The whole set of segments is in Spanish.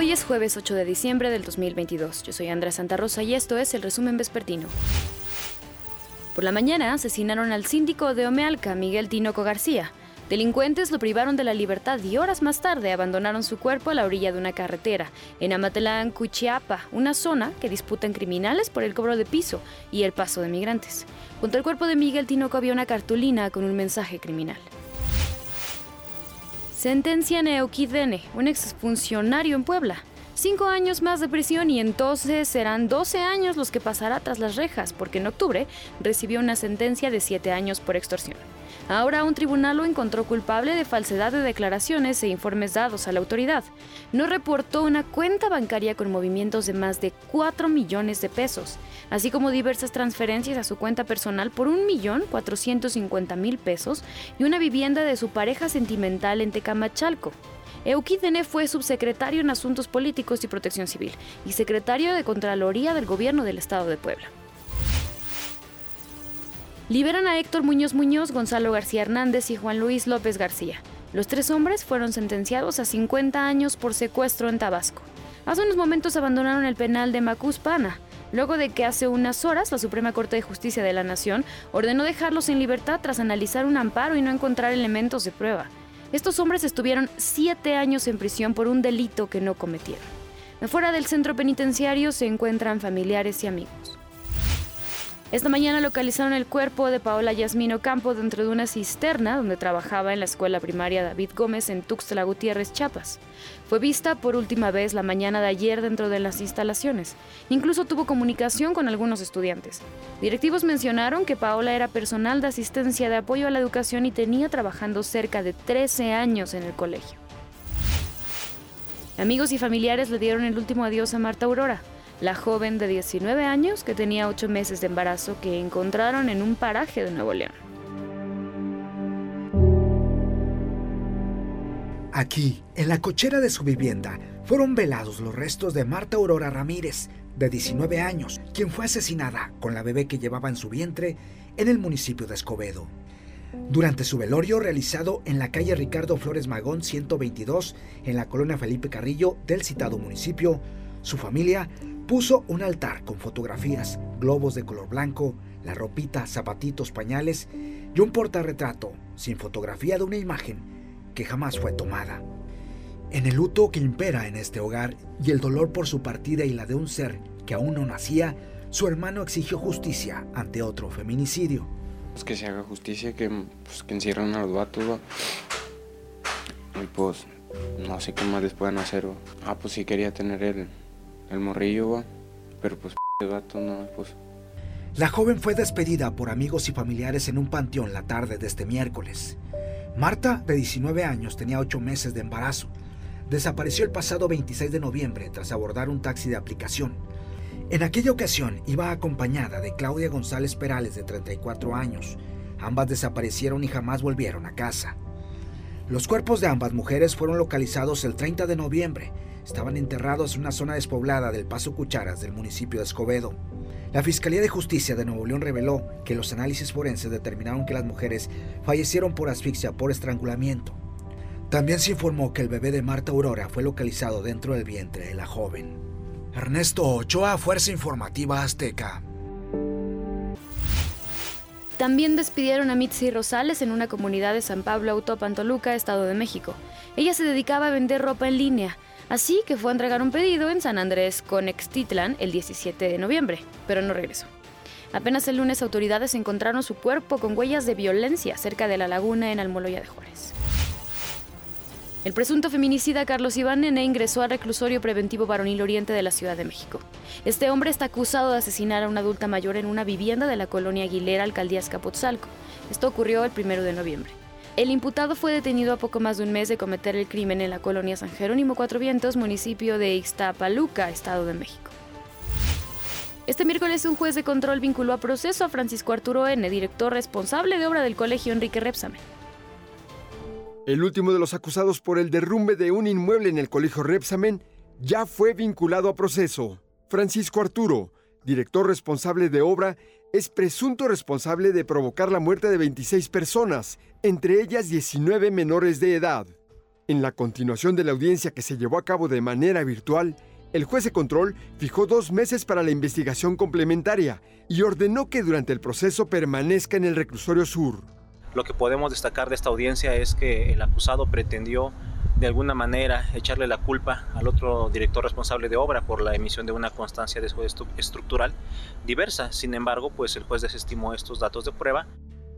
Hoy es jueves 8 de diciembre del 2022. Yo soy Andrea Santa Rosa y esto es el resumen vespertino. Por la mañana asesinaron al síndico de Omealca, Miguel Tinoco García. Delincuentes lo privaron de la libertad y horas más tarde abandonaron su cuerpo a la orilla de una carretera, en Amatelán, Cuchiapa, una zona que disputan criminales por el cobro de piso y el paso de migrantes. Junto al cuerpo de Miguel Tinoco había una cartulina con un mensaje criminal. Sentencia a Dene, un exfuncionario en Puebla. Cinco años más de prisión y entonces serán 12 años los que pasará tras las rejas, porque en octubre recibió una sentencia de siete años por extorsión. Ahora un tribunal lo encontró culpable de falsedad de declaraciones e informes dados a la autoridad. No reportó una cuenta bancaria con movimientos de más de 4 millones de pesos, así como diversas transferencias a su cuenta personal por 1.450.000 pesos y una vivienda de su pareja sentimental en Tecamachalco. Euquidene fue subsecretario en Asuntos Políticos y Protección Civil y secretario de Contraloría del Gobierno del Estado de Puebla. Liberan a Héctor Muñoz Muñoz, Gonzalo García Hernández y Juan Luis López García. Los tres hombres fueron sentenciados a 50 años por secuestro en Tabasco. Hace unos momentos abandonaron el penal de Macuspana, luego de que hace unas horas la Suprema Corte de Justicia de la Nación ordenó dejarlos en libertad tras analizar un amparo y no encontrar elementos de prueba. Estos hombres estuvieron siete años en prisión por un delito que no cometieron. Fuera del centro penitenciario se encuentran familiares y amigos. Esta mañana localizaron el cuerpo de Paola Yasmino Campo dentro de una cisterna donde trabajaba en la escuela primaria David Gómez en Tuxtla Gutiérrez, Chiapas. Fue vista por última vez la mañana de ayer dentro de las instalaciones. Incluso tuvo comunicación con algunos estudiantes. Directivos mencionaron que Paola era personal de asistencia de apoyo a la educación y tenía trabajando cerca de 13 años en el colegio. Amigos y familiares le dieron el último adiós a Marta Aurora la joven de 19 años que tenía 8 meses de embarazo que encontraron en un paraje de Nuevo León. Aquí, en la cochera de su vivienda, fueron velados los restos de Marta Aurora Ramírez, de 19 años, quien fue asesinada con la bebé que llevaba en su vientre en el municipio de Escobedo. Durante su velorio realizado en la calle Ricardo Flores Magón 122, en la colonia Felipe Carrillo del citado municipio, su familia Puso un altar con fotografías, globos de color blanco, la ropita, zapatitos, pañales y un portarretrato sin fotografía de una imagen que jamás fue tomada. En el luto que impera en este hogar y el dolor por su partida y la de un ser que aún no nacía, su hermano exigió justicia ante otro feminicidio. Pues que se haga justicia, que, pues, que encierren a los vatos, Y pues no sé qué más les puedan hacer. Ah, pues sí quería tener el, el morrillo, pero pues el gato no, pues. La joven fue despedida por amigos y familiares en un panteón la tarde de este miércoles. Marta, de 19 años, tenía 8 meses de embarazo. Desapareció el pasado 26 de noviembre tras abordar un taxi de aplicación. En aquella ocasión iba acompañada de Claudia González Perales, de 34 años. Ambas desaparecieron y jamás volvieron a casa. Los cuerpos de ambas mujeres fueron localizados el 30 de noviembre estaban enterrados en una zona despoblada del Paso Cucharas del municipio de Escobedo. La Fiscalía de Justicia de Nuevo León reveló que los análisis forenses determinaron que las mujeres fallecieron por asfixia por estrangulamiento. También se informó que el bebé de Marta Aurora fue localizado dentro del vientre de la joven. Ernesto Ochoa, Fuerza Informativa Azteca. También despidieron a Mitzi Rosales en una comunidad de San Pablo Autopan Toluca, Estado de México. Ella se dedicaba a vender ropa en línea. Así que fue a entregar un pedido en San Andrés Conextitlan el 17 de noviembre, pero no regresó. Apenas el lunes autoridades encontraron su cuerpo con huellas de violencia cerca de la laguna en Almoloya de Juárez. El presunto feminicida Carlos Iván Nene ingresó al reclusorio preventivo varonil oriente de la Ciudad de México. Este hombre está acusado de asesinar a una adulta mayor en una vivienda de la colonia Aguilera, alcaldía Escapotzalco. Esto ocurrió el 1 de noviembre. El imputado fue detenido a poco más de un mes de cometer el crimen en la colonia San Jerónimo Cuatro Vientos, municipio de Ixtapaluca, Estado de México. Este miércoles un juez de control vinculó a proceso a Francisco Arturo N., director responsable de obra del colegio Enrique Repsamen. El último de los acusados por el derrumbe de un inmueble en el colegio Repsamen ya fue vinculado a proceso. Francisco Arturo, director responsable de obra, es presunto responsable de provocar la muerte de 26 personas, entre ellas 19 menores de edad. En la continuación de la audiencia que se llevó a cabo de manera virtual, el juez de control fijó dos meses para la investigación complementaria y ordenó que durante el proceso permanezca en el reclusorio sur. Lo que podemos destacar de esta audiencia es que el acusado pretendió de alguna manera echarle la culpa al otro director responsable de obra por la emisión de una constancia de estructural diversa. Sin embargo, pues el juez desestimó estos datos de prueba.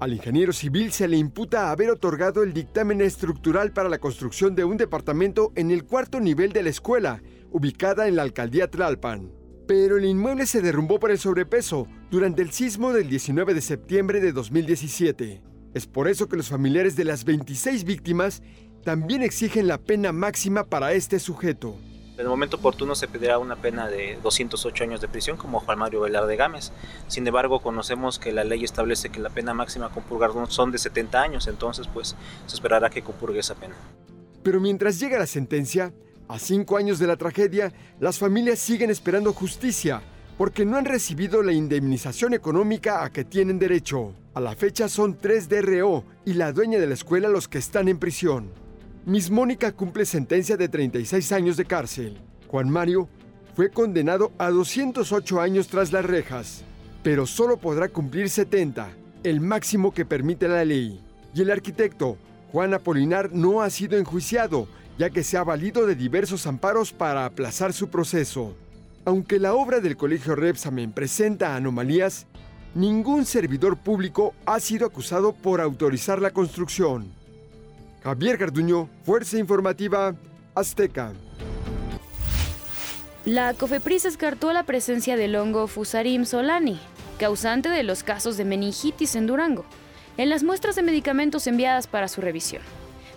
Al ingeniero civil se le imputa haber otorgado el dictamen estructural para la construcción de un departamento en el cuarto nivel de la escuela, ubicada en la alcaldía Tlalpan. Pero el inmueble se derrumbó por el sobrepeso durante el sismo del 19 de septiembre de 2017. Es por eso que los familiares de las 26 víctimas también exigen la pena máxima para este sujeto. En el momento oportuno se pedirá una pena de 208 años de prisión como Juan Mario Velarde Gámez. Sin embargo, conocemos que la ley establece que la pena máxima con purgar son de 70 años, entonces pues se esperará que compurgue esa pena. Pero mientras llega la sentencia, a cinco años de la tragedia, las familias siguen esperando justicia porque no han recibido la indemnización económica a que tienen derecho. A la fecha son tres DRO y la dueña de la escuela los que están en prisión. Miss Mónica cumple sentencia de 36 años de cárcel. Juan Mario fue condenado a 208 años tras las rejas, pero solo podrá cumplir 70, el máximo que permite la ley. Y el arquitecto, Juan Apolinar, no ha sido enjuiciado, ya que se ha valido de diversos amparos para aplazar su proceso. Aunque la obra del Colegio Repsamen presenta anomalías, ningún servidor público ha sido acusado por autorizar la construcción. Javier Garduño, Fuerza Informativa Azteca. La COFEPRIS descartó la presencia del hongo Fusarim solani, causante de los casos de meningitis en Durango, en las muestras de medicamentos enviadas para su revisión.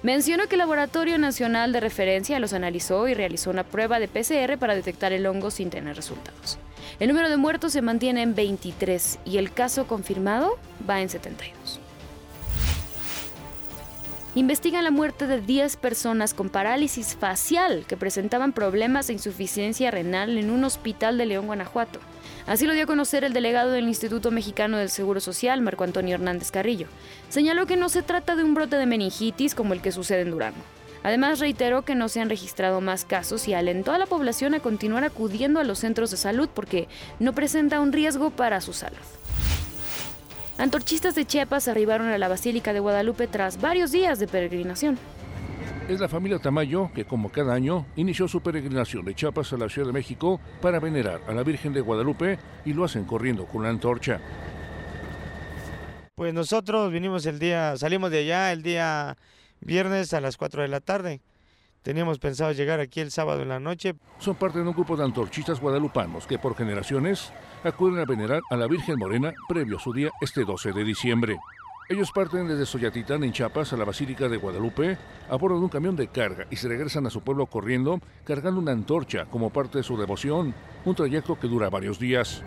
Mencionó que el Laboratorio Nacional de Referencia los analizó y realizó una prueba de PCR para detectar el hongo sin tener resultados. El número de muertos se mantiene en 23 y el caso confirmado va en 72. Investigan la muerte de 10 personas con parálisis facial que presentaban problemas de insuficiencia renal en un hospital de León, Guanajuato. Así lo dio a conocer el delegado del Instituto Mexicano del Seguro Social, Marco Antonio Hernández Carrillo. Señaló que no se trata de un brote de meningitis como el que sucede en Durango. Además, reiteró que no se han registrado más casos y alentó a la población a continuar acudiendo a los centros de salud porque no presenta un riesgo para su salud. Antorchistas de Chiapas arribaron a la Basílica de Guadalupe tras varios días de peregrinación es la familia Tamayo que, como cada año, inició su peregrinación de Chiapas a la Ciudad de México para venerar a la Virgen de Guadalupe y lo hacen corriendo con la antorcha. Pues nosotros vinimos el día, salimos de allá el día viernes a las 4 de la tarde. Teníamos pensado llegar aquí el sábado en la noche. Son parte de un grupo de antorchistas guadalupanos que por generaciones acuden a venerar a la Virgen Morena previo a su día este 12 de diciembre. Ellos parten desde Soyatitán en Chiapas a la Basílica de Guadalupe a bordo de un camión de carga y se regresan a su pueblo corriendo cargando una antorcha como parte de su devoción, un trayecto que dura varios días.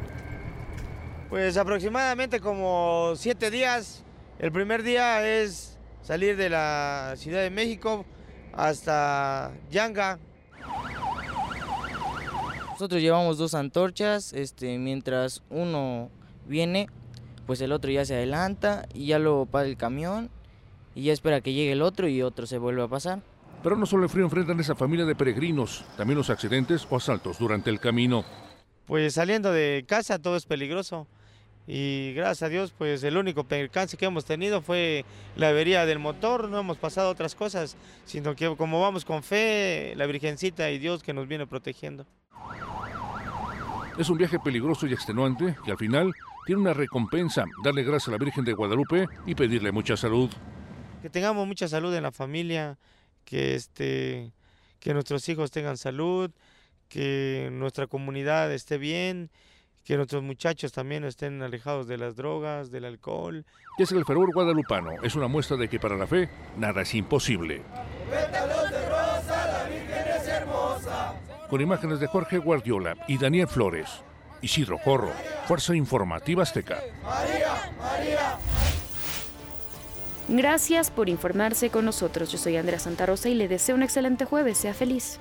Pues aproximadamente como siete días. El primer día es salir de la Ciudad de México hasta Yanga. Nosotros llevamos dos antorchas, este, mientras uno viene, pues el otro ya se adelanta y ya lo para el camión y ya espera que llegue el otro y otro se vuelve a pasar. Pero no solo el frío enfrentan esa familia de peregrinos, también los accidentes o asaltos durante el camino. Pues saliendo de casa todo es peligroso y gracias a Dios pues el único percance que hemos tenido fue la avería del motor, no hemos pasado otras cosas, sino que como vamos con fe, la Virgencita y Dios que nos viene protegiendo. Es un viaje peligroso y extenuante que al final tiene una recompensa, darle gracias a la Virgen de Guadalupe y pedirle mucha salud. Que tengamos mucha salud en la familia, que, este, que nuestros hijos tengan salud, que nuestra comunidad esté bien, que nuestros muchachos también estén alejados de las drogas, del alcohol. Y es el fervor guadalupano, es una muestra de que para la fe nada es imposible. Con imágenes de Jorge Guardiola y Daniel Flores. Isidro Corro, Fuerza Informativa Azteca. Gracias por informarse con nosotros. Yo soy Andrea Santa Rosa y le deseo un excelente jueves. Sea feliz.